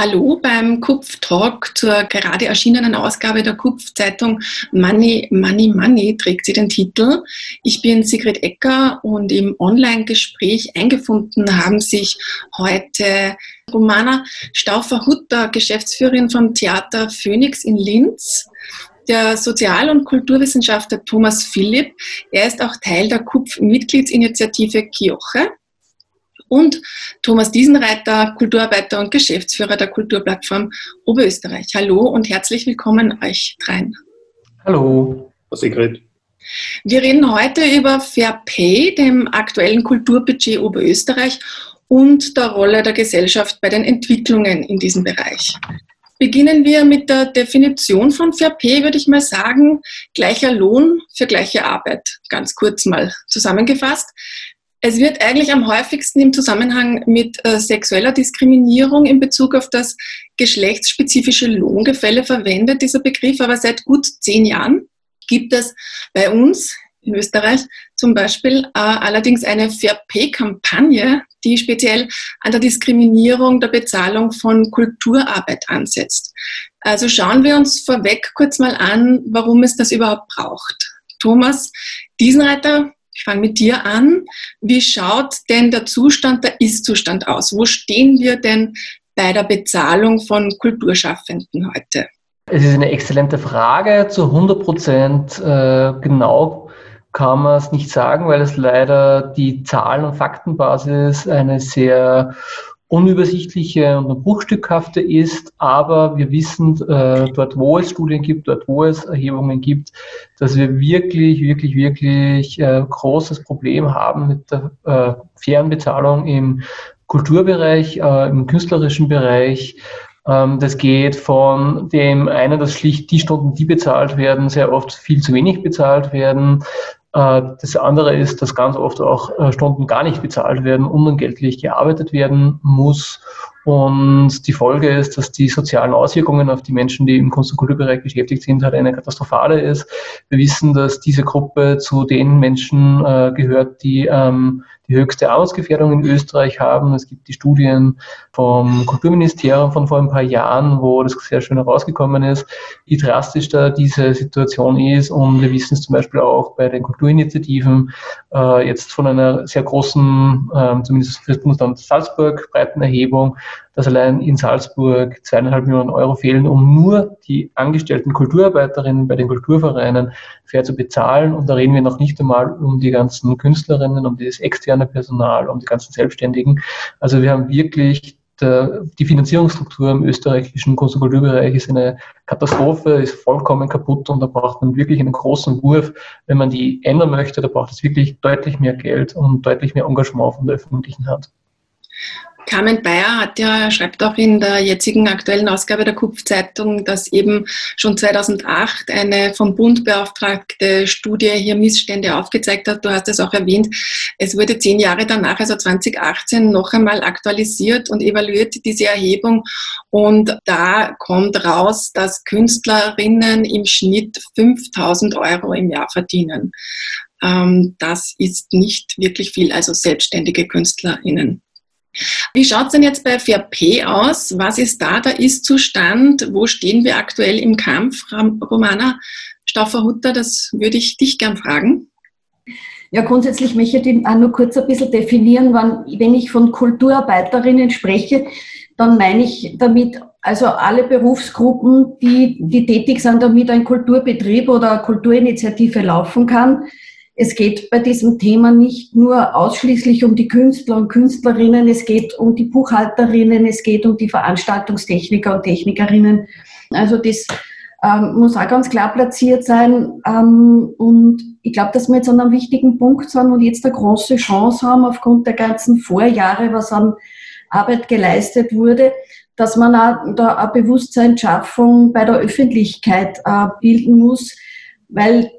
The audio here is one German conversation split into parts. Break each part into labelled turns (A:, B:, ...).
A: Hallo beim Kupf-Talk zur gerade erschienenen Ausgabe der Kupf-Zeitung Money, Money, Money trägt sie den Titel. Ich bin Sigrid Ecker und im Online-Gespräch eingefunden haben sich heute Romana Stauffer-Hutter, Geschäftsführerin vom Theater Phoenix in Linz, der Sozial- und Kulturwissenschaftler Thomas Philipp. Er ist auch Teil der KUPF-Mitgliedsinitiative Kioche und Thomas Diesenreiter, Kulturarbeiter und Geschäftsführer der Kulturplattform Oberösterreich. Hallo und herzlich willkommen euch dreien.
B: Hallo.
C: Sigrid.
A: Wir reden heute über Fair Pay, dem aktuellen Kulturbudget Oberösterreich und der Rolle der Gesellschaft bei den Entwicklungen in diesem Bereich. Beginnen wir mit der Definition von Fair Pay, würde ich mal sagen, gleicher Lohn für gleiche Arbeit. Ganz kurz mal zusammengefasst. Es wird eigentlich am häufigsten im Zusammenhang mit äh, sexueller Diskriminierung in Bezug auf das geschlechtsspezifische Lohngefälle verwendet, dieser Begriff. Aber seit gut zehn Jahren gibt es bei uns in Österreich zum Beispiel äh, allerdings eine Fair Pay-Kampagne, die speziell an der Diskriminierung der Bezahlung von Kulturarbeit ansetzt. Also schauen wir uns vorweg kurz mal an, warum es das überhaupt braucht. Thomas Diesenreiter, ich fange mit dir an. Wie schaut denn der Zustand, der Ist-Zustand aus? Wo stehen wir denn bei der Bezahlung von Kulturschaffenden heute?
B: Es ist eine exzellente Frage. Zu 100 Prozent äh, genau kann man es nicht sagen, weil es leider die Zahlen- und Faktenbasis eine sehr unübersichtliche und bruchstückhafte ist, aber wir wissen äh, dort, wo es Studien gibt, dort, wo es Erhebungen gibt, dass wir wirklich, wirklich, wirklich äh, großes Problem haben mit der äh, fairen Bezahlung im Kulturbereich, äh, im künstlerischen Bereich. Ähm, das geht von dem einen, dass schlicht die Stunden, die bezahlt werden, sehr oft viel zu wenig bezahlt werden, das andere ist, dass ganz oft auch äh, Stunden gar nicht bezahlt werden, unentgeltlich gearbeitet werden muss. Und die Folge ist, dass die sozialen Auswirkungen auf die Menschen, die im Kunst- und Kulturbereich beschäftigt sind, halt eine katastrophale ist. Wir wissen, dass diese Gruppe zu den Menschen äh, gehört, die ähm, die höchste Armutsgefährdung in Österreich haben. Es gibt die Studien vom Kulturministerium von vor ein paar Jahren, wo das sehr schön herausgekommen ist, wie drastisch da diese Situation ist. Und wir wissen es zum Beispiel auch bei den Kulturinitiativen, äh, jetzt von einer sehr großen, äh, zumindest für das Bundesland Salzburg, breiten Erhebung, dass allein in Salzburg zweieinhalb Millionen Euro fehlen, um nur die angestellten Kulturarbeiterinnen bei den Kulturvereinen fair zu bezahlen. Und da reden wir noch nicht einmal um die ganzen Künstlerinnen, um das externe Personal, um die ganzen Selbstständigen. Also wir haben wirklich die Finanzierungsstruktur im österreichischen Kunst- und Kulturbereich ist eine Katastrophe, ist vollkommen kaputt und da braucht man wirklich einen großen Wurf. Wenn man die ändern möchte, da braucht es wirklich deutlich mehr Geld und deutlich mehr Engagement von der öffentlichen Hand.
A: Carmen Bayer hat ja, schreibt auch in der jetzigen aktuellen Ausgabe der Kupf-Zeitung, dass eben schon 2008 eine vom Bund beauftragte Studie hier Missstände aufgezeigt hat. Du hast es auch erwähnt. Es wurde zehn Jahre danach, also 2018, noch einmal aktualisiert und evaluiert diese Erhebung. Und da kommt raus, dass Künstlerinnen im Schnitt 5000 Euro im Jahr verdienen. Ähm, das ist nicht wirklich viel, also selbstständige KünstlerInnen. Wie schaut es denn jetzt bei FAP aus? Was ist da der Ist-Zustand? Wo stehen wir aktuell im Kampf? Romana Stauffer-Hutter, das würde ich dich gern fragen.
D: Ja, grundsätzlich möchte ich auch nur kurz ein bisschen definieren, wann, wenn ich von Kulturarbeiterinnen spreche, dann meine ich damit also alle Berufsgruppen, die, die tätig sind, damit ein Kulturbetrieb oder eine Kulturinitiative laufen kann es geht bei diesem Thema nicht nur ausschließlich um die Künstler und Künstlerinnen, es geht um die Buchhalterinnen, es geht um die Veranstaltungstechniker und Technikerinnen. Also das ähm, muss auch ganz klar platziert sein. Ähm, und ich glaube, dass wir jetzt an einem wichtigen Punkt sind und jetzt eine große Chance haben, aufgrund der ganzen Vorjahre, was an Arbeit geleistet wurde, dass man auch, da eine Bewusstseinsschaffung bei der Öffentlichkeit äh, bilden muss, weil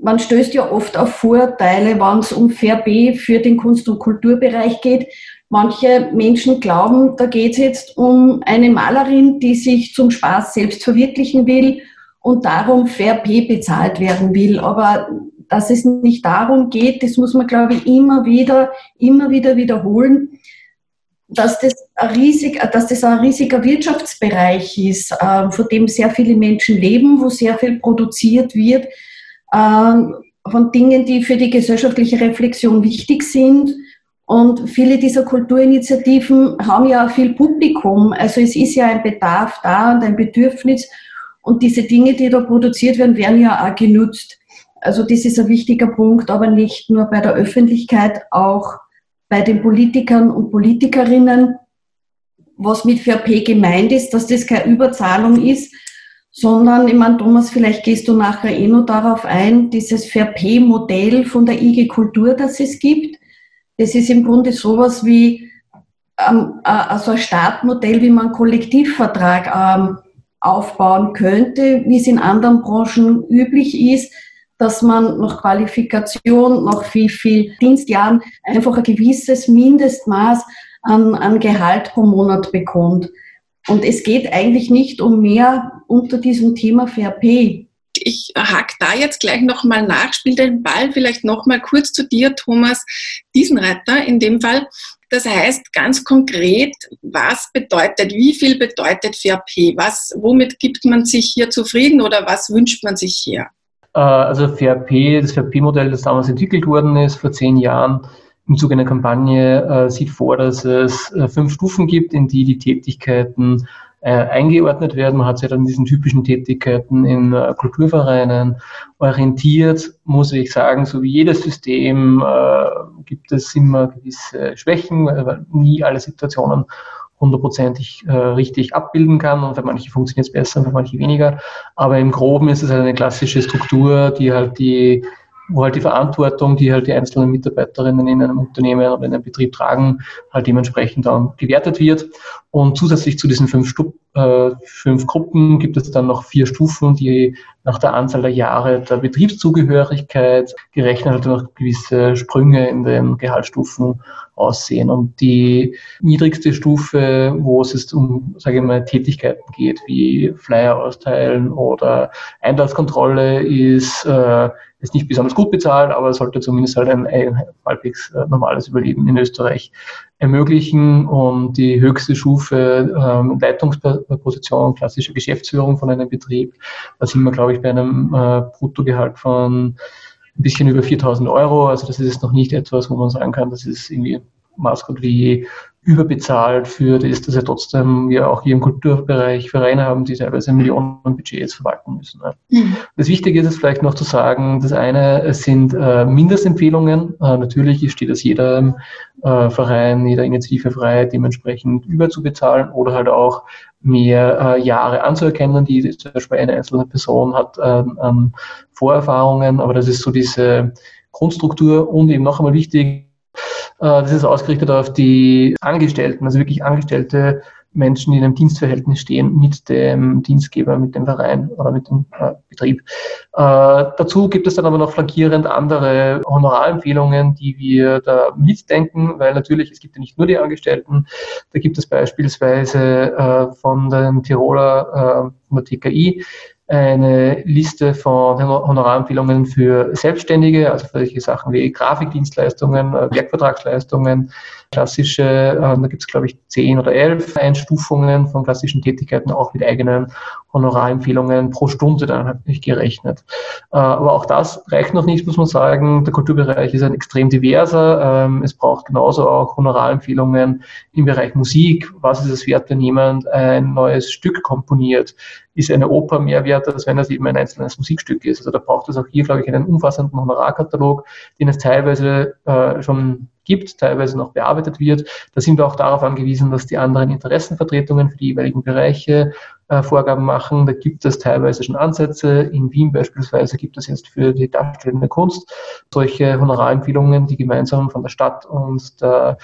D: man stößt ja oft auf Vorteile, wenn es um Fair B für den Kunst- und Kulturbereich geht. Manche Menschen glauben, da geht es jetzt um eine Malerin, die sich zum Spaß selbst verwirklichen will und darum Fair Pay bezahlt werden will. Aber dass es nicht darum geht, das muss man, glaube ich, immer wieder, immer wieder wiederholen, dass das ein, riesig, dass das ein riesiger Wirtschaftsbereich ist, äh, von dem sehr viele Menschen leben, wo sehr viel produziert wird, von Dingen, die für die gesellschaftliche Reflexion wichtig sind und viele dieser Kulturinitiativen haben ja viel Publikum. Also es ist ja ein Bedarf da und ein Bedürfnis. Und diese Dinge, die da produziert werden, werden ja auch genutzt. Also das ist ein wichtiger Punkt, aber nicht nur bei der Öffentlichkeit, auch bei den Politikern und Politikerinnen. Was mit VP gemeint ist, dass das keine Überzahlung ist, sondern, ich meine, Thomas, vielleicht gehst du nachher eh noch darauf ein, dieses VP-Modell von der IG Kultur, das es gibt das ist im Grunde sowas wie ähm, also ein Startmodell, wie man einen Kollektivvertrag ähm, aufbauen könnte, wie es in anderen Branchen üblich ist, dass man nach Qualifikation, nach wie viel Dienstjahren einfach ein gewisses Mindestmaß an, an Gehalt pro Monat bekommt. Und es geht eigentlich nicht um mehr unter diesem Thema Fair Pay
A: ich hack da jetzt gleich nochmal nach, spiele den Ball vielleicht nochmal kurz zu dir, Thomas Diesenreiter in dem Fall. Das heißt ganz konkret, was bedeutet, wie viel bedeutet FairP? Was, womit gibt man sich hier zufrieden oder was wünscht man sich hier?
B: Äh, also FairP, das FairP-Modell, das damals entwickelt worden ist, vor zehn Jahren, im Zuge einer Kampagne, äh, sieht vor, dass es äh, fünf Stufen gibt, in die die Tätigkeiten äh, eingeordnet werden. Man hat sich dann diesen typischen Tätigkeiten in äh, Kulturvereinen orientiert, muss ich sagen, so wie jedes System äh, gibt es immer gewisse Schwächen, weil nie alle Situationen hundertprozentig äh, richtig abbilden kann und für manche funktioniert es besser und für manche weniger. Aber im Groben ist es halt eine klassische Struktur, die halt die wo halt die Verantwortung, die halt die einzelnen Mitarbeiterinnen in einem Unternehmen oder in einem Betrieb tragen, halt dementsprechend dann gewertet wird. Und zusätzlich zu diesen fünf, Stu äh, fünf Gruppen gibt es dann noch vier Stufen, die nach der Anzahl der Jahre der Betriebszugehörigkeit gerechnet halt noch gewisse Sprünge in den Gehaltsstufen aussehen. Und die niedrigste Stufe, wo es jetzt um, sage ich mal, Tätigkeiten geht, wie Flyer austeilen oder Einlasskontrolle, ist äh, ist nicht besonders gut bezahlt, aber sollte zumindest halt ein, ein halbwegs äh, normales Überleben in Österreich ermöglichen. Und die höchste Stufe ähm, Leitungsposition, klassische Geschäftsführung von einem Betrieb, da sind wir, glaube ich, bei einem äh, Bruttogehalt von ein bisschen über 4000 Euro. Also das ist jetzt noch nicht etwas, wo man sagen kann, das ist irgendwie Maßgott wie überbezahlt für das, dass ja trotzdem wir auch hier im Kulturbereich Vereine haben, die teilweise Millionen Budgets verwalten müssen. Mhm. Das Wichtige ist es vielleicht noch zu sagen, das eine sind äh, Mindestempfehlungen. Äh, natürlich steht es jedem äh, Verein, jeder Initiative frei, dementsprechend überzubezahlen oder halt auch mehr äh, Jahre anzuerkennen, die zum Beispiel eine einzelne Person hat ähm, Vorerfahrungen, aber das ist so diese Grundstruktur und eben noch einmal wichtig, das ist ausgerichtet auf die Angestellten, also wirklich angestellte Menschen, die in einem Dienstverhältnis stehen mit dem Dienstgeber, mit dem Verein oder mit dem äh, Betrieb. Äh, dazu gibt es dann aber noch flankierend andere Honorarempfehlungen, die wir da mitdenken, weil natürlich es gibt ja nicht nur die Angestellten. Da gibt es beispielsweise äh, von den Tiroler, äh, von der TKI, eine Liste von Honorarempfehlungen für Selbstständige, also für solche Sachen wie Grafikdienstleistungen, äh, Werkvertragsleistungen, klassische, äh, da gibt es glaube ich zehn oder elf Einstufungen von klassischen Tätigkeiten, auch mit eigenen Honorarempfehlungen pro Stunde dann nicht gerechnet. Äh, aber auch das reicht noch nicht, muss man sagen. Der Kulturbereich ist ein extrem diverser. Ähm, es braucht genauso auch Honorarempfehlungen im Bereich Musik. Was ist es wert, wenn jemand ein neues Stück komponiert? Ist eine Oper mehr wert, als wenn es eben ein einzelnes Musikstück ist? Also da braucht es auch hier, glaube ich, einen umfassenden Honorarkatalog, den es teilweise äh, schon gibt, teilweise noch bearbeitet wird. Da sind wir auch darauf angewiesen, dass die anderen Interessenvertretungen für die jeweiligen Bereiche äh, Vorgaben machen. Da gibt es teilweise schon Ansätze. In Wien beispielsweise gibt es jetzt für die darstellende Kunst solche Honorarempfehlungen, die gemeinsam von der Stadt und der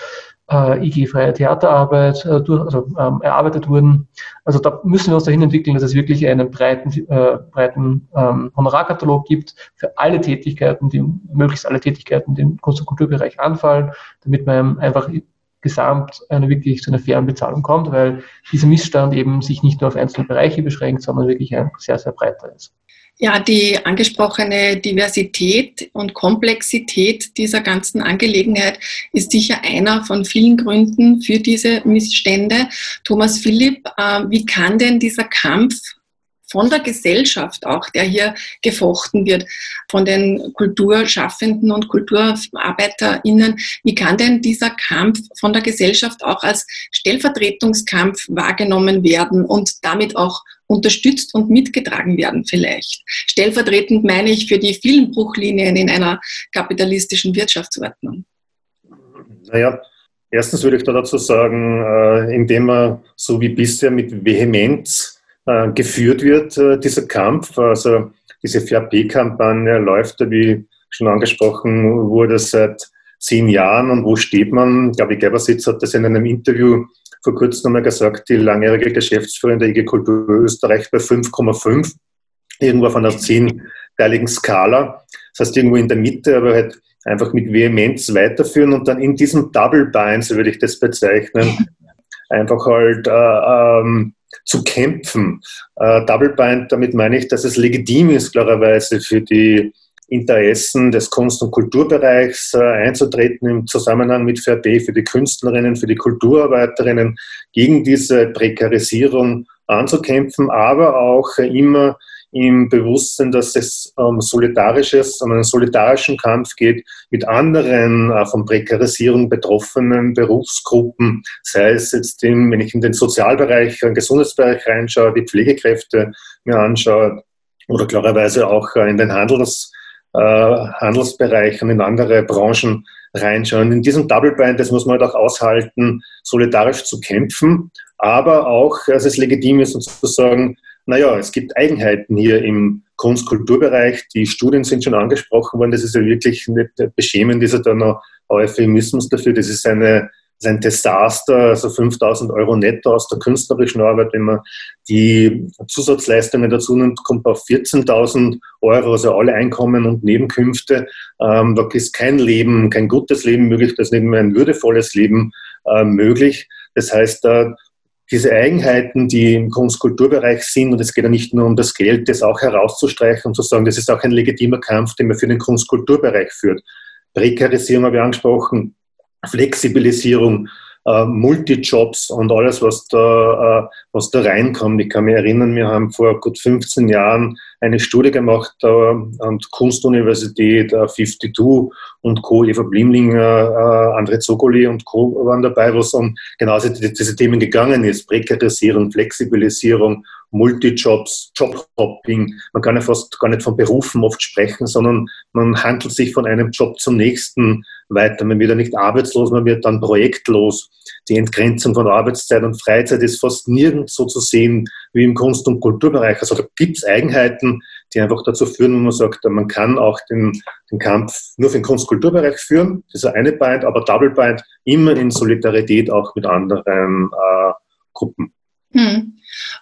B: äh, IG Freie Theaterarbeit äh, durch, also, ähm, erarbeitet wurden. Also da müssen wir uns dahin entwickeln, dass es wirklich einen breiten, äh, breiten ähm, Honorarkatalog gibt für alle Tätigkeiten, die möglichst alle Tätigkeiten, die im Kunst- und Kulturbereich anfallen, damit man einfach gesamt eine wirklich zu einer fairen Bezahlung kommt, weil dieser Missstand eben sich nicht nur auf einzelne Bereiche beschränkt, sondern wirklich ein sehr, sehr breiter ist.
A: Ja, die angesprochene Diversität und Komplexität dieser ganzen Angelegenheit ist sicher einer von vielen Gründen für diese Missstände. Thomas Philipp, äh, wie kann denn dieser Kampf von der Gesellschaft auch, der hier gefochten wird, von den Kulturschaffenden und KulturarbeiterInnen. Wie kann denn dieser Kampf von der Gesellschaft auch als Stellvertretungskampf wahrgenommen werden und damit auch unterstützt und mitgetragen werden vielleicht? Stellvertretend meine ich für die vielen Bruchlinien in einer kapitalistischen Wirtschaftsordnung.
C: Naja, erstens würde ich da dazu sagen, äh, indem man so wie bisher mit Vehemenz äh, geführt wird, äh, dieser Kampf. Also diese FAP-Kampagne läuft, wie schon angesprochen wurde, seit zehn Jahren. Und wo steht man? Gabi Gebersitz hat das in einem Interview vor kurzem nochmal gesagt, die langjährige Geschäftsführerin der IG Kultur Österreich bei 5,5, irgendwo auf einer zehnteiligen Skala. Das heißt, irgendwo in der Mitte, aber halt einfach mit Vehemenz weiterführen und dann in diesem Double Bind, so würde ich das bezeichnen, einfach halt äh, ähm, zu kämpfen. Äh, Double Bind, damit meine ich, dass es legitim ist, klarerweise für die Interessen des Kunst- und Kulturbereichs äh, einzutreten im Zusammenhang mit FRB für die Künstlerinnen, für die Kulturarbeiterinnen, gegen diese Prekarisierung anzukämpfen, aber auch immer im Bewusstsein, dass es um solidarisches, um einen solidarischen Kampf geht mit anderen äh, von Prekarisierung betroffenen Berufsgruppen, sei es jetzt, im, wenn ich in den Sozialbereich, in den Gesundheitsbereich reinschaue, die Pflegekräfte mir anschaue oder klarerweise auch äh, in den Handels, äh, Handelsbereich und in andere Branchen reinschauen. In diesem Double Bind, das muss man halt auch aushalten, solidarisch zu kämpfen, aber auch, dass es legitim ist, sozusagen, naja, es gibt Eigenheiten hier im Kunst-Kulturbereich. Die Studien sind schon angesprochen worden. Das ist ja wirklich nicht beschämend, ja da noch Euphemismus dafür. Das ist eine ist ein Desaster, also 5000 Euro netto aus der künstlerischen Arbeit. Wenn man die Zusatzleistungen dazu nimmt, kommt man auf 14.000 Euro, also alle Einkommen und Nebenkünfte. Ähm, da ist kein Leben, kein gutes Leben möglich, da ist nicht mehr ein würdevolles Leben äh, möglich. Das heißt, äh, diese Eigenheiten, die im Kunst-Kulturbereich sind, und es geht ja nicht nur um das Geld, das auch herauszustreichen und zu sagen, das ist auch ein legitimer Kampf, den man für den Kunst-Kulturbereich führt. Prekarisierung habe ich angesprochen, Flexibilisierung, äh, Multijobs und alles, was da, äh, was da reinkommt. Ich kann mich erinnern, wir haben vor gut 15 Jahren eine Studie gemacht äh, an der Kunstuniversität, äh, 52 und Co., Eva Blimlinger, äh, André Zogoli und Co. waren dabei, wo es um genau diese, Themen gegangen ist. Prekarisierung, Flexibilisierung, Multijobs, Jobhopping. Man kann ja fast gar nicht von Berufen oft sprechen, sondern man handelt sich von einem Job zum nächsten weiter. Man wird ja nicht arbeitslos, man wird dann projektlos. Die Entgrenzung von Arbeitszeit und Freizeit ist fast nirgends so zu sehen wie im Kunst- und Kulturbereich. Also da gibt es Eigenheiten, die einfach dazu führen, wo man sagt, man kann auch den, den Kampf nur für den Kunst- und Kulturbereich führen. Das ist eine Bind, aber Double Bind immer in Solidarität auch mit anderen äh, Gruppen.
A: Hm.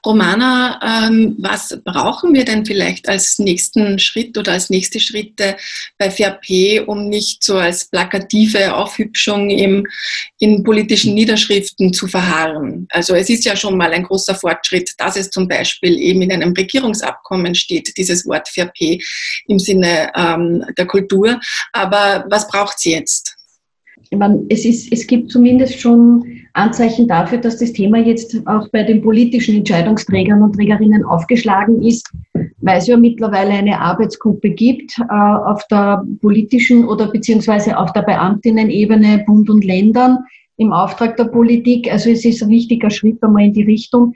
A: Romana, ähm, was brauchen wir denn vielleicht als nächsten Schritt oder als nächste Schritte bei FAP, um nicht so als plakative Aufhübschung im, in politischen Niederschriften zu verharren? Also es ist ja schon mal ein großer Fortschritt, dass es zum Beispiel eben in einem Regierungsabkommen steht, dieses Wort FAP im Sinne ähm, der Kultur. Aber was braucht es jetzt?
D: Meine, es, ist, es gibt zumindest schon Anzeichen dafür, dass das Thema jetzt auch bei den politischen Entscheidungsträgern und Trägerinnen aufgeschlagen ist, weil es ja mittlerweile eine Arbeitsgruppe gibt äh, auf der politischen oder beziehungsweise auf der Beamtinnen-Ebene Bund und Ländern im Auftrag der Politik. Also es ist ein wichtiger Schritt einmal in die Richtung.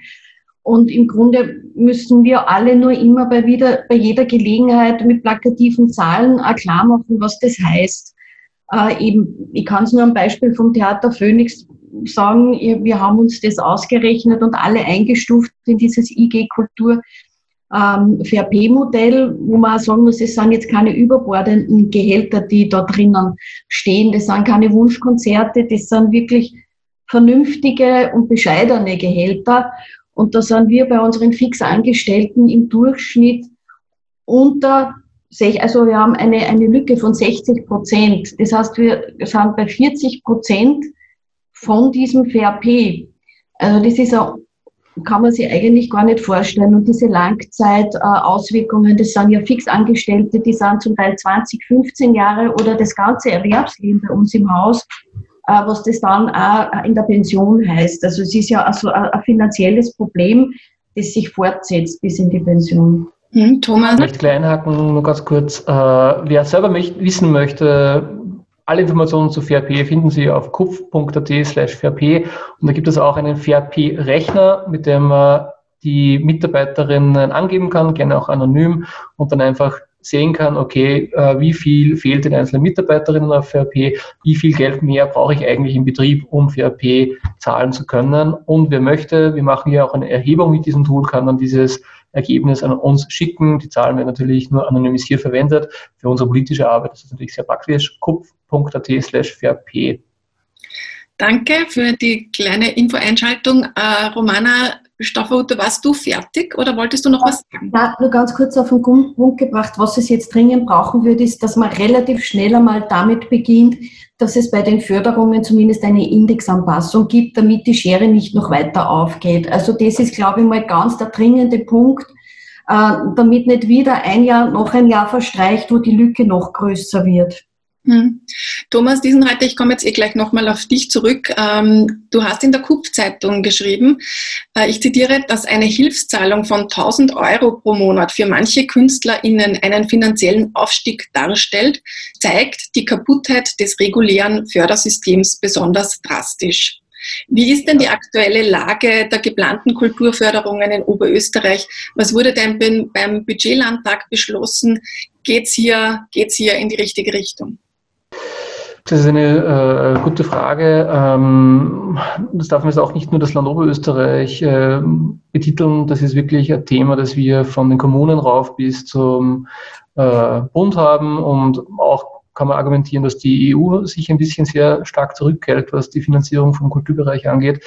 D: Und im Grunde müssen wir alle nur immer bei, wieder, bei jeder Gelegenheit mit plakativen Zahlen klar machen, was das heißt. Äh, eben, ich kann es nur am Beispiel vom Theater Phoenix sagen, wir haben uns das ausgerechnet und alle eingestuft in dieses IG-Kultur. Ähm, VRP-Modell, wo man sagen muss, es sind jetzt keine überbordenden Gehälter, die da drinnen stehen. Das sind keine Wunschkonzerte, das sind wirklich vernünftige und bescheidene Gehälter. Und da sind wir bei unseren Fixangestellten im Durchschnitt unter, also wir haben eine, eine Lücke von 60 Prozent. Das heißt, wir sind bei 40 Prozent von diesem VRP. Also das ist ein kann man sich eigentlich gar nicht vorstellen. Und diese Langzeitauswirkungen, das sind ja Fixangestellte, die sind zum Teil 20, 15 Jahre oder das ganze Erwerbsleben bei uns im Haus, äh, was das dann auch in der Pension heißt. Also es ist ja also ein finanzielles Problem, das sich fortsetzt bis in die Pension.
B: Hm, Thomas? Ich möchte klein haken, nur ganz kurz. Äh, wer selber wissen möchte, alle Informationen zu FAP finden Sie auf kupf.at slash FAP und da gibt es auch einen FAP-Rechner, mit dem man die Mitarbeiterinnen angeben kann, gerne auch anonym und dann einfach sehen kann, okay, äh, wie viel fehlt den einzelnen Mitarbeiterinnen auf FAP, wie viel Geld mehr brauche ich eigentlich im Betrieb, um FAP zahlen zu können. Und wer möchte, wir machen ja auch eine Erhebung mit diesem Tool, kann dann dieses Ergebnis an uns schicken. Die Zahlen werden natürlich nur anonymisiert verwendet. Für unsere politische Arbeit das ist natürlich sehr praktisch. kupf.at slash VRP.
A: Danke für die kleine Infoeinschaltung. Äh, Romana Stofferhuter, warst du fertig oder wolltest du noch was sagen?
D: Ja, nur ganz kurz auf den Punkt gebracht. Was es jetzt dringend brauchen würde, ist, dass man relativ schnell einmal damit beginnt, dass es bei den Förderungen zumindest eine Indexanpassung gibt, damit die Schere nicht noch weiter aufgeht. Also das ist, glaube ich, mal ganz der dringende Punkt, äh, damit nicht wieder ein Jahr, noch ein Jahr verstreicht, wo die Lücke noch größer wird.
A: Hm. Thomas Diesenreiter, ich komme jetzt eh gleich nochmal auf dich zurück. Ähm, du hast in der KUP-Zeitung geschrieben, äh, ich zitiere, dass eine Hilfszahlung von 1000 Euro pro Monat für manche KünstlerInnen einen finanziellen Aufstieg darstellt, zeigt die Kaputtheit des regulären Fördersystems besonders drastisch. Wie ist denn die aktuelle Lage der geplanten Kulturförderungen in Oberösterreich? Was wurde denn beim Budgetlandtag beschlossen? Geht es hier, geht's hier in die richtige Richtung?
B: Das ist eine äh, gute Frage. Ähm, das darf man jetzt auch nicht nur das Land Oberösterreich äh, betiteln. Das ist wirklich ein Thema, das wir von den Kommunen rauf bis zum äh, Bund haben und auch kann man argumentieren, dass die EU sich ein bisschen sehr stark zurückhält, was die Finanzierung vom Kulturbereich angeht.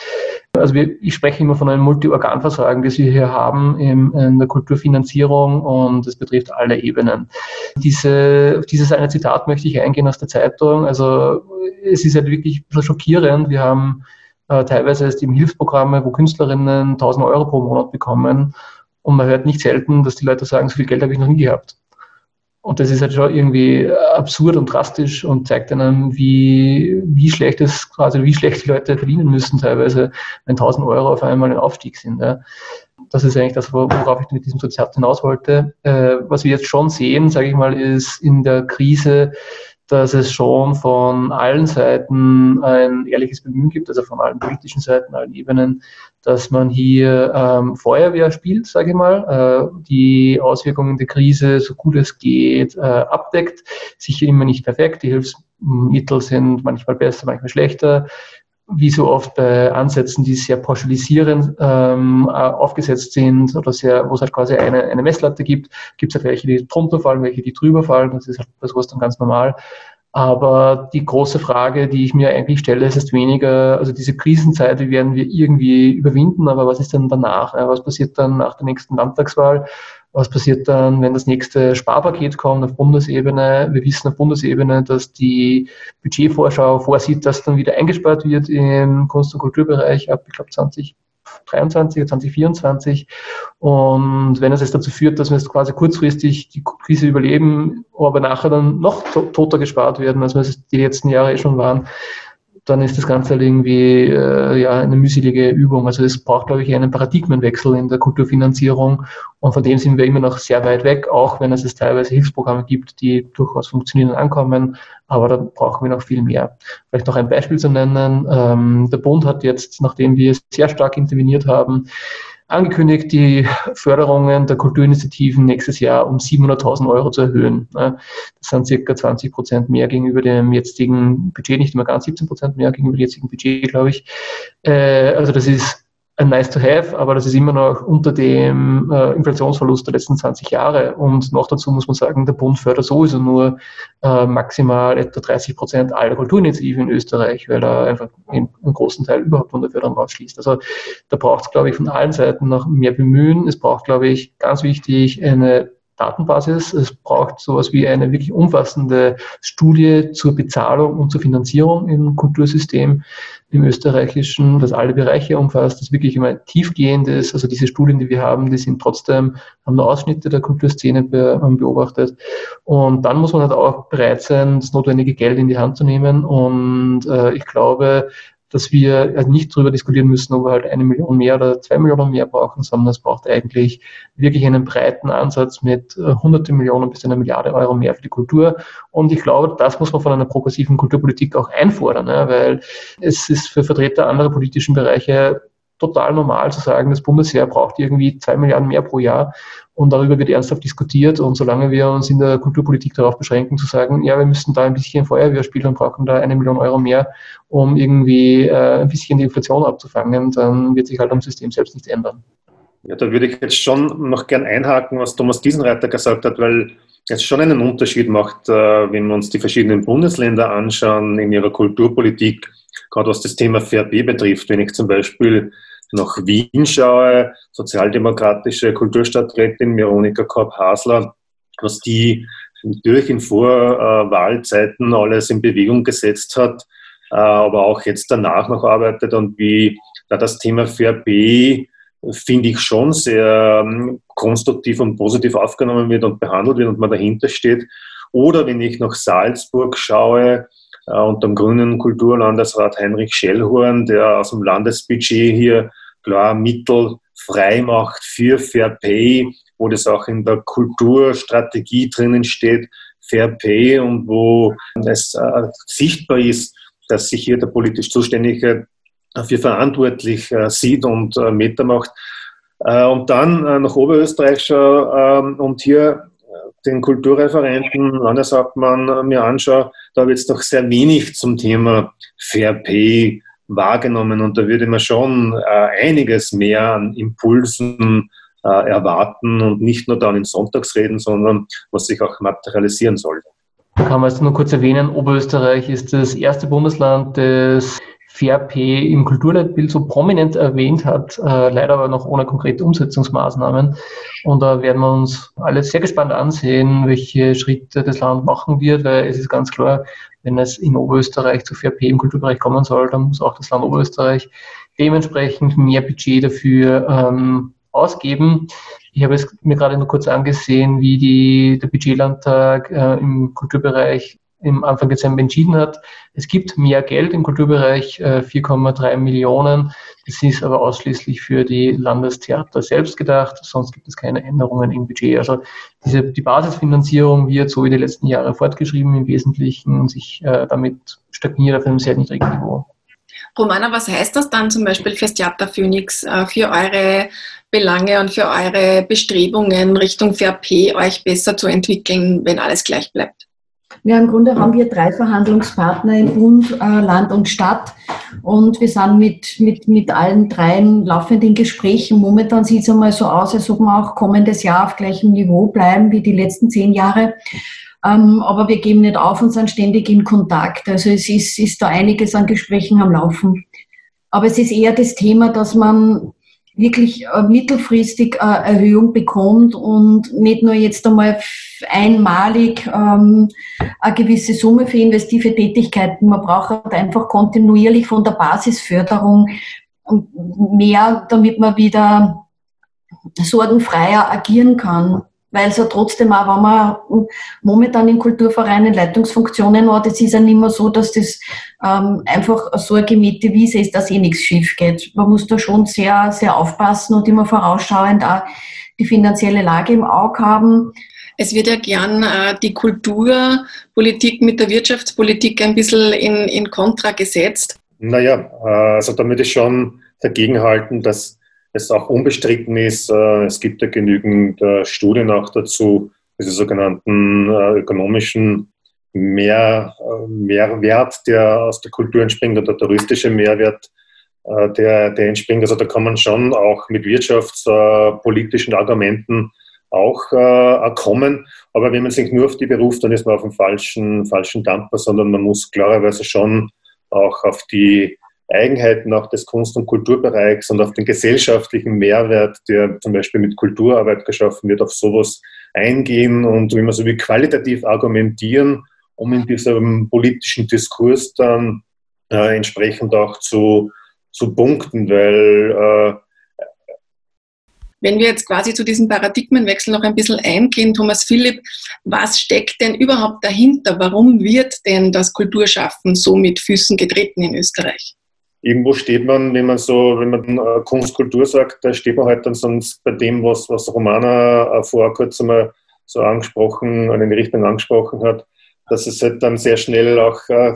B: Also wir, ich spreche immer von einem Multi-Organ-Versagen, das wir hier haben in, in der Kulturfinanzierung und es betrifft alle Ebenen. Diese, dieses eine Zitat möchte ich eingehen aus der Zeitung. Also es ist halt wirklich schockierend. Wir haben äh, teilweise erst eben Hilfsprogramme, wo Künstlerinnen 1000 Euro pro Monat bekommen und man hört nicht selten, dass die Leute sagen, so viel Geld habe ich noch nie gehabt. Und das ist halt schon irgendwie absurd und drastisch und zeigt einem, wie, wie schlecht es quasi, wie schlecht die Leute verdienen müssen teilweise, wenn 1000 Euro auf einmal ein Aufstieg sind. Ja. Das ist eigentlich das, worauf ich mit diesem Sozial hinaus wollte. Äh, was wir jetzt schon sehen, sage ich mal, ist in der Krise, dass es schon von allen Seiten ein ehrliches Bemühen gibt, also von allen politischen Seiten, allen Ebenen, dass man hier ähm, Feuerwehr spielt, sage ich mal, äh, die Auswirkungen der Krise so gut es geht äh, abdeckt. Sicher immer nicht perfekt, die Hilfsmittel sind manchmal besser, manchmal schlechter. Wie so oft bei Ansätzen, die sehr pauschalisierend ähm, aufgesetzt sind oder sehr, wo es halt quasi eine, eine Messlatte gibt, gibt es halt welche, die drunter fallen, welche, die drüber fallen. Das ist halt bei sowas dann ganz normal. Aber die große Frage, die ich mir eigentlich stelle, ist jetzt weniger, also diese Krisenzeit, werden wir irgendwie überwinden, aber was ist denn danach? Was passiert dann nach der nächsten Landtagswahl? Was passiert dann, wenn das nächste Sparpaket kommt auf Bundesebene? Wir wissen auf Bundesebene, dass die Budgetvorschau vorsieht, dass dann wieder eingespart wird im Kunst- und Kulturbereich ab, ich glaube, 20 2023, 2024. Und wenn es jetzt dazu führt, dass wir jetzt quasi kurzfristig die Krise überleben, aber nachher dann noch toter gespart werden, als wir es die letzten Jahre eh schon waren, dann ist das Ganze halt irgendwie äh, ja, eine mühselige Übung. Also es braucht, glaube ich, einen Paradigmenwechsel in der Kulturfinanzierung und von dem sind wir immer noch sehr weit weg, auch wenn es teilweise Hilfsprogramme gibt, die durchaus funktionieren und ankommen, aber da brauchen wir noch viel mehr. Vielleicht noch ein Beispiel zu nennen. Ähm, der Bund hat jetzt, nachdem wir sehr stark interveniert haben, angekündigt, die Förderungen der Kulturinitiativen nächstes Jahr um 700.000 Euro zu erhöhen. Das sind circa 20 Prozent mehr gegenüber dem jetzigen Budget, nicht immer ganz 17 Prozent mehr gegenüber dem jetzigen Budget, glaube ich. Äh, also das ist ein nice to have, aber das ist immer noch unter dem äh, Inflationsverlust der letzten 20 Jahre. Und noch dazu muss man sagen, der Bund fördert sowieso nur äh, maximal etwa 30 Prozent aller Kulturinitiativen in Österreich, weil er einfach einen, großen Teil überhaupt von der Förderung rausschließt. Also da braucht es, glaube ich, von allen Seiten noch mehr Bemühen. Es braucht, glaube ich, ganz wichtig, eine Datenbasis. Es braucht sowas wie eine wirklich umfassende Studie zur Bezahlung und zur Finanzierung im Kultursystem im österreichischen, das alle Bereiche umfasst, das wirklich immer tiefgehend ist. Also diese Studien, die wir haben, die sind trotzdem, haben nur Ausschnitte der Kulturszene ähm, beobachtet. Und dann muss man halt auch bereit sein, das notwendige Geld in die Hand zu nehmen. Und äh, ich glaube, dass wir also nicht darüber diskutieren müssen, ob wir halt eine Million mehr oder zwei Millionen mehr brauchen, sondern es braucht eigentlich wirklich einen breiten Ansatz mit äh, hunderte Millionen bis einer Milliarde Euro mehr für die Kultur. Und ich glaube, das muss man von einer progressiven Kulturpolitik auch einfordern, ne? weil es ist für Vertreter anderer politischen Bereiche total normal zu sagen, das Bundesheer braucht irgendwie zwei Milliarden mehr pro Jahr und darüber wird ernsthaft diskutiert. Und solange wir uns in der Kulturpolitik darauf beschränken, zu sagen, ja, wir müssten da ein bisschen Feuerwehr spielen und brauchen da eine Million Euro mehr, um irgendwie äh, ein bisschen die Inflation abzufangen, dann wird sich halt am System selbst nichts ändern.
C: Ja, da würde ich jetzt schon noch gern einhaken, was Thomas Diesenreiter gesagt hat, weil es schon einen Unterschied macht, äh, wenn wir uns die verschiedenen Bundesländer anschauen in ihrer Kulturpolitik, gerade was das Thema FRB betrifft. Wenn ich zum Beispiel nach Wien schaue, sozialdemokratische Kulturstadträtin Veronika Korb-Hasler, was die natürlich in Vorwahlzeiten alles in Bewegung gesetzt hat, äh, aber auch jetzt danach noch arbeitet und wie da das Thema FRB finde ich schon sehr ähm, konstruktiv und positiv aufgenommen wird und behandelt wird und man dahinter steht. Oder wenn ich nach Salzburg schaue, äh, unter dem grünen Kulturlandesrat Heinrich Schellhorn, der aus dem Landesbudget hier klar Mittel frei macht für Fair Pay, wo das auch in der Kulturstrategie drinnen steht, Fair Pay und wo es äh, sichtbar ist, dass sich hier der politisch Zuständige dafür verantwortlich äh, sieht und äh, Meter macht. Äh, und dann äh, nach Oberösterreich ähm, und hier den Kulturreferenten, Landeshauptmann mir anschaue, da wird es doch sehr wenig zum Thema Fair Pay wahrgenommen und da würde man schon äh, einiges mehr an Impulsen äh, erwarten und nicht nur dann in Sonntagsreden, sondern was sich auch materialisieren soll.
B: Kann man es nur kurz erwähnen, Oberösterreich ist das erste Bundesland, das FAIRP im Kulturleitbild so prominent erwähnt hat, äh, leider aber noch ohne konkrete Umsetzungsmaßnahmen. Und da werden wir uns alle sehr gespannt ansehen, welche Schritte das Land machen wird, weil es ist ganz klar, wenn es in Oberösterreich zu FAIRP im Kulturbereich kommen soll, dann muss auch das Land Oberösterreich dementsprechend mehr Budget dafür ähm, ausgeben. Ich habe es mir gerade nur kurz angesehen, wie die, der Budgetlandtag äh, im Kulturbereich im Anfang Dezember entschieden hat. Es gibt mehr Geld im Kulturbereich, 4,3 äh, Millionen. Das ist aber ausschließlich für die Landestheater selbst gedacht, sonst gibt es keine Änderungen im Budget. Also diese, die Basisfinanzierung wird so wie die letzten Jahre fortgeschrieben im Wesentlichen und sich äh, damit stagniert auf einem sehr niedrigen Niveau.
A: Romana, was heißt das dann zum Beispiel fürs Theater Phoenix, äh, für eure Belange und für eure Bestrebungen Richtung VRP euch besser zu entwickeln, wenn alles gleich bleibt?
D: Ja, im Grunde haben wir drei Verhandlungspartner in Bund, äh, Land und Stadt und wir sind mit, mit, mit allen dreien laufend in Gesprächen. Momentan sieht es einmal so aus, als ob wir auch kommendes Jahr auf gleichem Niveau bleiben wie die letzten zehn Jahre. Ähm, aber wir geben nicht auf und sind ständig in Kontakt. Also es ist, ist da einiges an Gesprächen am Laufen. Aber es ist eher das Thema, dass man wirklich äh, mittelfristig äh, Erhöhung bekommt und nicht nur jetzt einmal einmalig ähm, eine gewisse Summe für investive Tätigkeiten. Man braucht halt einfach kontinuierlich von der Basisförderung mehr, damit man wieder sorgenfreier agieren kann weil es ja trotzdem auch, wenn man momentan in Kulturvereinen Leitungsfunktionen hat, es ist ja nicht mehr so, dass das ähm, einfach so eine gemähte Wiese ist, dass eh nichts schief geht. Man muss da schon sehr, sehr aufpassen und immer vorausschauend auch die finanzielle Lage im Auge haben.
A: Es wird ja gern äh, die Kulturpolitik mit der Wirtschaftspolitik ein bisschen in, in Kontra gesetzt.
C: Naja, äh, also damit ist schon dagegenhalten, dass es auch unbestritten ist, äh, es gibt ja genügend äh, Studien auch dazu, diese sogenannten äh, ökonomischen Mehr, Mehrwert, der aus der Kultur entspringt oder der touristische Mehrwert, der, der entspringt. Also da kann man schon auch mit wirtschaftspolitischen Argumenten auch äh, kommen. Aber wenn man sich nur auf die beruft, dann ist man auf dem falschen, falschen Dampfer, sondern man muss klarerweise schon auch auf die Eigenheiten auch des Kunst- und Kulturbereichs und auf den gesellschaftlichen Mehrwert, der zum Beispiel mit Kulturarbeit geschaffen wird, auf sowas eingehen und wie man so wie qualitativ argumentieren, um in diesem politischen Diskurs dann äh, entsprechend auch zu, zu punkten, weil äh,
A: wenn wir jetzt quasi zu diesem Paradigmenwechsel noch ein bisschen eingehen, Thomas Philipp, was steckt denn überhaupt dahinter? Warum wird denn das Kulturschaffen so mit Füßen getreten in Österreich?
C: Irgendwo steht man, wenn man so, wenn man äh, Kunstkultur sagt, da steht man halt dann sonst bei dem, was, was Romana äh, vor kurzem mal so angesprochen, in die Richtung angesprochen hat, dass es halt dann sehr schnell auch äh,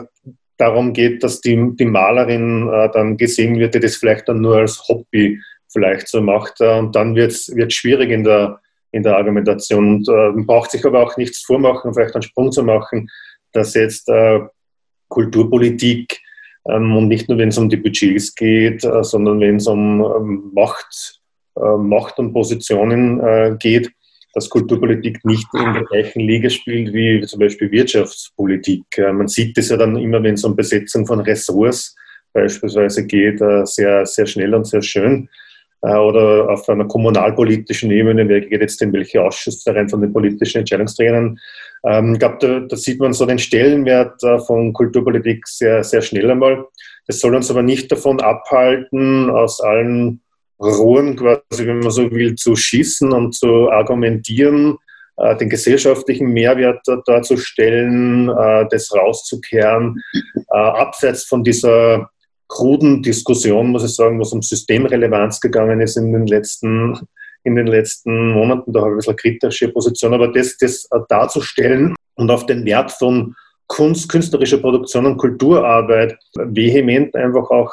C: darum geht, dass die, die Malerin äh, dann gesehen wird, die das vielleicht dann nur als Hobby vielleicht so macht. Und dann wird es schwierig in der, in der Argumentation. Und man braucht sich aber auch nichts vormachen, vielleicht einen Sprung zu machen, dass jetzt Kulturpolitik und nicht nur, wenn es um die Budgets geht, äh, sondern wenn es um ähm, Macht, äh, Macht und Positionen äh, geht, dass Kulturpolitik nicht in der gleichen Liga spielt wie zum Beispiel Wirtschaftspolitik. man sieht das ja dann immer, wenn es um Besetzung von Ressorts beispielsweise geht, sehr, sehr schnell und sehr schön. Äh, oder auf einer kommunalpolitischen Ebene, wer geht jetzt in welche Ausschüsse rein von den politischen Entscheidungsträgern. Ähm, ich glaube, da, da, sieht man so den Stellenwert äh, von Kulturpolitik sehr, sehr schnell einmal. Das soll uns aber nicht davon abhalten, aus allen Rohren quasi, wenn man so will, zu schießen und zu argumentieren, äh, den gesellschaftlichen Mehrwert darzustellen, das rauszukehren, abseits von dieser kruden Diskussion, muss ich sagen, was um Systemrelevanz gegangen ist in den letzten, in den letzten Monaten. Da habe ich ein bisschen kritische Position, aber das, das darzustellen und auf den Wert von Kunst, künstlerischer Produktion und Kulturarbeit vehement einfach auch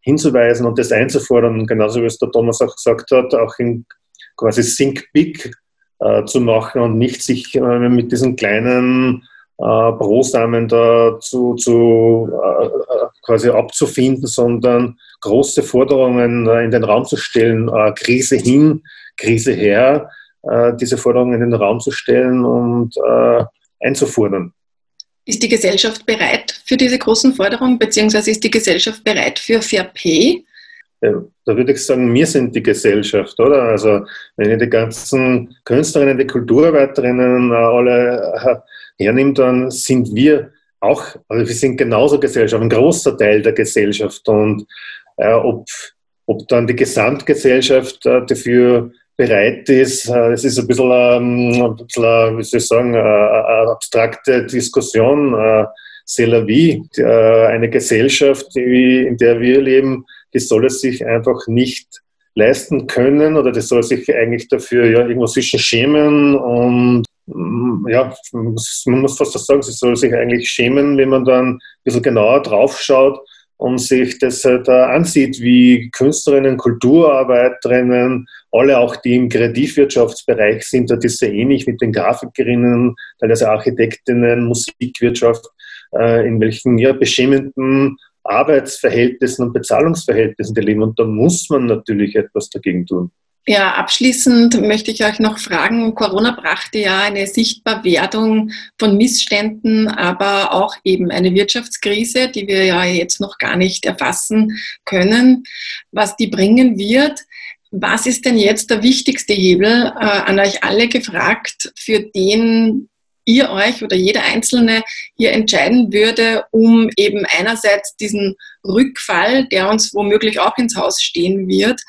C: hinzuweisen und das einzufordern, genauso wie es der Thomas auch gesagt hat, auch in quasi Think Big äh, zu machen und nicht sich äh, mit diesen kleinen äh, Brosamen da zu, zu äh, quasi abzufinden, sondern große Forderungen äh, in den Raum zu stellen, äh, Krise hin, Krise her, äh, diese Forderungen in den Raum zu stellen und einzufordern.
A: Ist die Gesellschaft bereit für diese großen Forderungen, beziehungsweise ist die Gesellschaft bereit für Fair Pay?
C: Da würde ich sagen, wir sind die Gesellschaft, oder? Also, wenn ich die ganzen Künstlerinnen, die Kulturarbeiterinnen alle hernimmt, dann sind wir auch, also wir sind genauso Gesellschaft, ein großer Teil der Gesellschaft. Und äh, ob, ob dann die Gesamtgesellschaft äh, dafür bereit ist, äh, es ist ein bisschen, ähm, ein bisschen wie soll ich sagen, eine abstrakte Diskussion. Äh, C'est la vie. Äh, eine Gesellschaft, in der wir leben, die soll es sich einfach nicht leisten können oder die soll sich eigentlich dafür ja, irgendwo zwischen schämen und ja, man muss fast sagen, sie soll sich eigentlich schämen, wenn man dann ein bisschen genauer drauf schaut und sich das halt ansieht, wie Künstlerinnen, Kulturarbeiterinnen, alle auch, die im Kreativwirtschaftsbereich sind, das ist sehr ähnlich mit den Grafikerinnen, teilweise Architektinnen, Musikwirtschaft, äh, in welchen ja, beschämenden Arbeitsverhältnissen und Bezahlungsverhältnissen die leben. Und da muss man natürlich etwas dagegen tun.
A: Ja, abschließend möchte ich euch noch fragen, Corona brachte ja eine Sichtbarwerdung von Missständen, aber auch eben eine Wirtschaftskrise, die wir ja jetzt noch gar nicht erfassen können, was die bringen wird. Was ist denn jetzt der wichtigste Hebel äh, an euch alle gefragt, für den ihr euch oder jeder Einzelne hier entscheiden würde, um eben einerseits diesen Rückfall, der uns womöglich auch ins Haus stehen wird,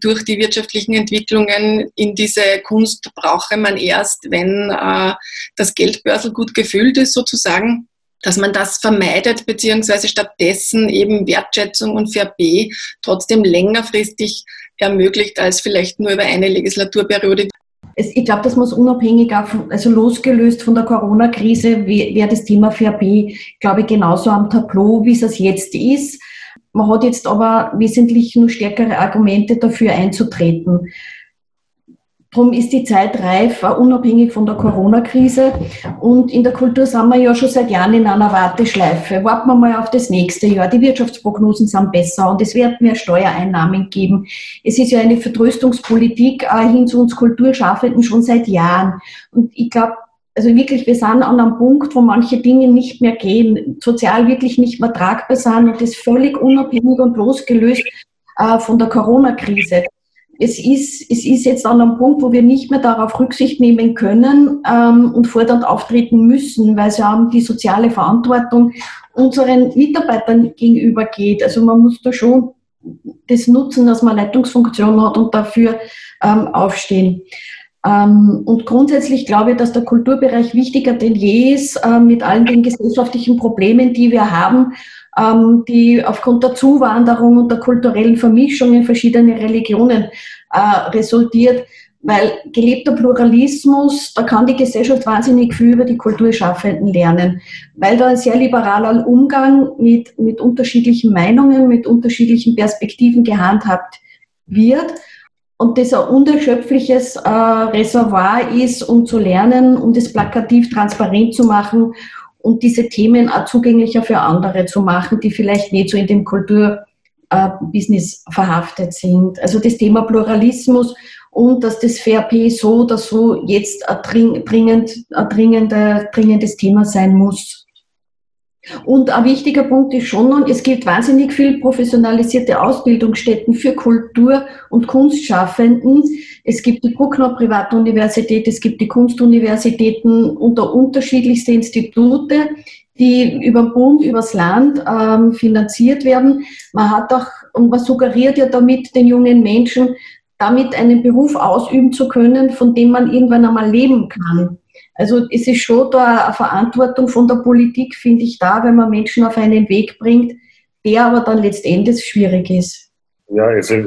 A: durch die wirtschaftlichen Entwicklungen in diese Kunst brauche man erst, wenn äh, das Geldbörsel gut gefüllt ist sozusagen, dass man das vermeidet, beziehungsweise stattdessen eben Wertschätzung und Fair B trotzdem längerfristig ermöglicht als vielleicht nur über eine Legislaturperiode.
D: Ich glaube, das muss unabhängig, also losgelöst von der Corona-Krise, wäre das Thema Fair B, glaube ich, genauso am Tableau, wie es jetzt ist. Man hat jetzt aber wesentlich nur stärkere Argumente dafür einzutreten. Darum ist die Zeit reif, unabhängig von der Corona-Krise. Und in der Kultur sind wir ja schon seit Jahren in einer Warteschleife. Warten wir mal auf das nächste Jahr. Die Wirtschaftsprognosen sind besser und es wird mehr Steuereinnahmen geben. Es ist ja eine Vertröstungspolitik hin zu uns Kulturschaffenden schon seit Jahren. Und ich glaube, also wirklich, wir sind an einem Punkt, wo manche Dinge nicht mehr gehen, sozial wirklich nicht mehr tragbar sind und das völlig unabhängig und losgelöst äh, von der Corona-Krise. es ist, es ist jetzt an einem Punkt, wo wir nicht mehr darauf Rücksicht nehmen können ähm, und fordernd auftreten müssen, weil sie haben die soziale Verantwortung unseren Mitarbeitern gegenüber geht. Also man muss da schon das nutzen, dass man Leitungsfunktion hat und dafür ähm, aufstehen. Ähm, und grundsätzlich glaube ich, dass der Kulturbereich wichtiger denn je ist, äh, mit allen den gesellschaftlichen Problemen, die wir haben, ähm, die aufgrund der Zuwanderung und der kulturellen Vermischung in verschiedene Religionen äh, resultiert. Weil gelebter Pluralismus, da kann die Gesellschaft wahnsinnig viel über die Kulturschaffenden lernen, weil da ein sehr liberaler Umgang mit, mit unterschiedlichen Meinungen, mit unterschiedlichen Perspektiven gehandhabt wird und das ein unerschöpfliches äh, Reservoir ist, um zu lernen, um das plakativ transparent zu machen und diese Themen auch zugänglicher für andere zu machen, die vielleicht nicht so in dem Kulturbusiness äh, verhaftet sind. Also das Thema Pluralismus und dass das VRP so oder so jetzt ein, dringend, ein dringende, dringendes Thema sein muss. Und ein wichtiger Punkt ist schon, es gibt wahnsinnig viel professionalisierte Ausbildungsstätten für Kultur- und Kunstschaffenden. Es gibt die Bruckner Privatuniversität, es gibt die Kunstuniversitäten da unterschiedlichste Institute, die über den Bund, übers Land ähm, finanziert werden. Man hat auch, und man suggeriert ja damit den jungen Menschen, damit einen Beruf ausüben zu können, von dem man irgendwann einmal leben kann. Also es ist schon da eine Verantwortung von der Politik, finde ich, da, wenn man Menschen auf einen Weg bringt, der aber dann letztendlich schwierig ist.
C: Ja, also ich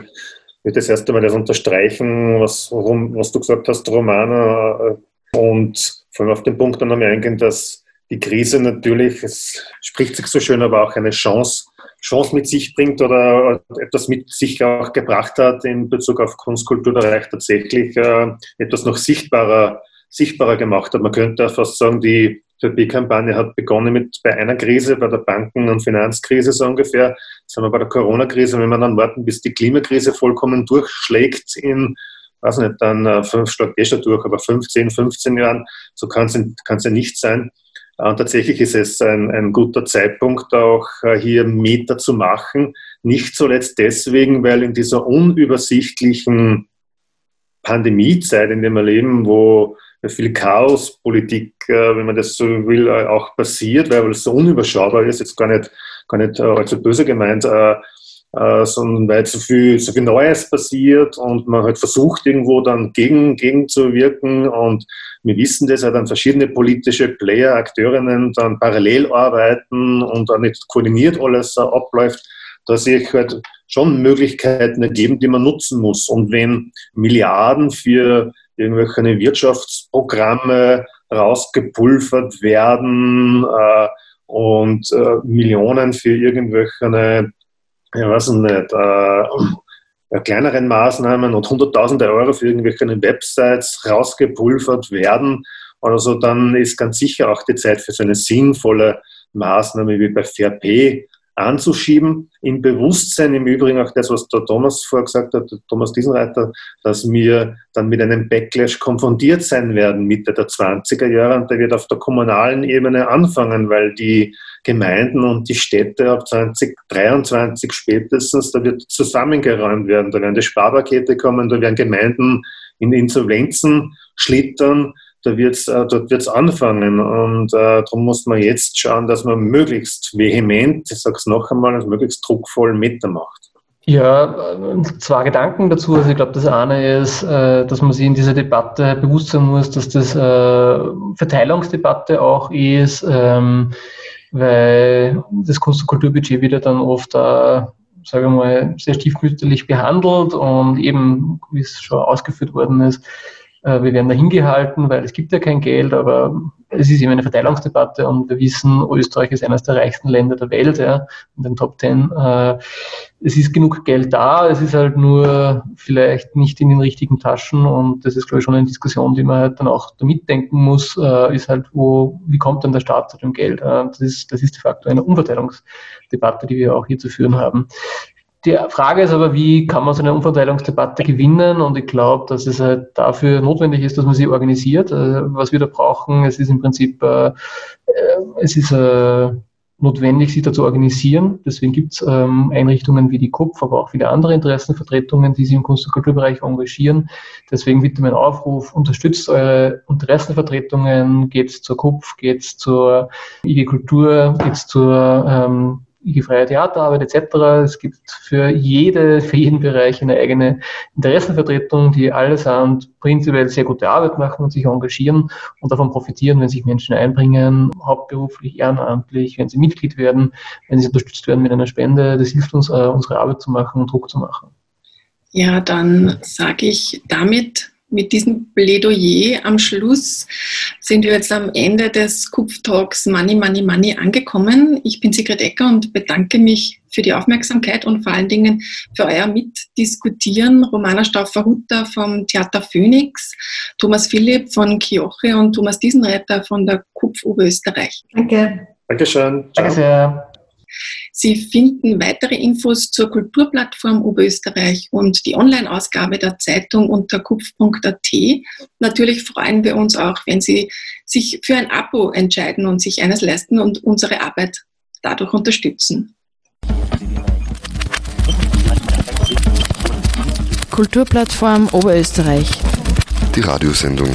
C: würde das erste Mal das unterstreichen, was, was du gesagt hast, Romana, und vor allem auf den Punkt dann nochmal eingehen, dass die Krise natürlich, es spricht sich so schön, aber auch eine Chance, Chance mit sich bringt oder etwas mit sich auch gebracht hat in Bezug auf Kunstkultur, da reicht tatsächlich äh, etwas noch sichtbarer sichtbarer gemacht hat. Man könnte fast sagen, die VP-Kampagne hat begonnen mit bei einer Krise, bei der Banken- und Finanzkrise so ungefähr. Jetzt haben wir bei der Corona-Krise, wenn wir dann warten, bis die Klimakrise vollkommen durchschlägt in, weiß nicht, dann äh, fünf schlägt eh schon durch, aber 15, 15 Jahren, so kann es ja nicht sein. Äh, und tatsächlich ist es ein, ein guter Zeitpunkt, auch äh, hier Meter zu machen. Nicht zuletzt deswegen, weil in dieser unübersichtlichen Pandemiezeit, in der wir leben, wo viel Chaospolitik, äh, wenn man das so will, äh, auch passiert, weil es so unüberschaubar ist, jetzt gar nicht, gar nicht äh, allzu böse gemeint, sondern weil so viel, so viel Neues passiert und man halt versucht, irgendwo dann gegen, gegen zu wirken und wir wissen das, ja dann verschiedene politische Player, Akteurinnen dann parallel arbeiten und dann nicht koordiniert alles abläuft, da sehe ich halt schon Möglichkeiten ergeben, die man nutzen muss. Und wenn Milliarden für irgendwelche Wirtschaftsprogramme rausgepulvert werden äh, und äh, Millionen für irgendwelche, ich weiß nicht, äh, kleineren Maßnahmen und Hunderttausende Euro für irgendwelche Websites rausgepulvert werden. Also dann ist ganz sicher auch die Zeit für so eine sinnvolle Maßnahme wie bei Fair anzuschieben, im Bewusstsein, im Übrigen auch das, was der Thomas vorher gesagt hat, Thomas Diesenreiter, dass wir dann mit einem Backlash konfrontiert sein werden Mitte der 20er Jahre und der wird auf der kommunalen Ebene anfangen, weil die Gemeinden und die Städte ab 2023 spätestens, da wird zusammengeräumt werden, da werden die Sparpakete kommen, da werden Gemeinden in Insolvenzen schlittern, da wird's, äh, dort wird es anfangen. Und äh, darum muss man jetzt schauen, dass man möglichst vehement, ich sage es noch einmal, also möglichst druckvoll mitmacht.
B: Ja, zwei Gedanken dazu. Also ich glaube, das eine ist, äh, dass man sich in dieser Debatte bewusst sein muss, dass das äh, Verteilungsdebatte auch ist, ähm, weil das Kunst- und Kulturbudget wieder dann oft, sage ich mal, sehr stiefmütterlich behandelt und eben, wie es schon ausgeführt worden ist, wir werden da hingehalten, weil es gibt ja kein Geld, aber es ist eben eine Verteilungsdebatte und wir wissen, Österreich ist eines der reichsten Länder der Welt, ja, in den Top Ten. Äh, es ist genug Geld da, es ist halt nur vielleicht nicht in den richtigen Taschen und das ist, glaube ich, schon eine Diskussion, die man halt dann auch da mitdenken muss, äh, ist halt, wo, wie kommt dann der Staat zu dem Geld? Das ist, das ist de facto eine Umverteilungsdebatte, die wir auch hier zu führen haben. Die Frage ist aber, wie kann man so eine Umverteilungsdebatte gewinnen? Und ich glaube, dass es halt dafür notwendig ist, dass man sie organisiert. Äh, was wir da brauchen, es ist im Prinzip, äh, äh, es ist notwendig, sich da zu organisieren. Deswegen gibt es ähm, Einrichtungen wie die KUPF, aber auch viele andere Interessenvertretungen, die sich im Kunst- und Kulturbereich engagieren. Deswegen bitte mein Aufruf, unterstützt eure Interessenvertretungen, geht zur KUPF, geht zur IG Kultur, geht zur ähm, IG Freie Theaterarbeit etc. Es gibt für jede, für jeden Bereich eine eigene Interessenvertretung, die allesamt prinzipiell sehr gute Arbeit machen und sich engagieren und davon profitieren, wenn sich Menschen einbringen, hauptberuflich, ehrenamtlich, wenn sie Mitglied werden, wenn sie unterstützt werden mit einer Spende. Das hilft uns, äh, unsere Arbeit zu machen und Druck zu machen.
A: Ja, dann sage ich damit mit diesem Plädoyer am Schluss sind wir jetzt am Ende des Kupf-Talks Money, Money, Money angekommen. Ich bin Sigrid Ecker und bedanke mich für die Aufmerksamkeit und vor allen Dingen für euer Mitdiskutieren. Romana Stauffer-Hutter vom Theater Phoenix, Thomas Philipp von Kioche und Thomas Diesenreiter von der Kupf Oberösterreich.
D: Danke.
C: Dankeschön.
B: Danke sehr.
A: Sie finden weitere Infos zur Kulturplattform Oberösterreich und die Online-Ausgabe der Zeitung unter kupf.at. Natürlich freuen wir uns auch, wenn Sie sich für ein Abo entscheiden und sich eines leisten und unsere Arbeit dadurch unterstützen.
E: Kulturplattform Oberösterreich.
F: Die Radiosendung.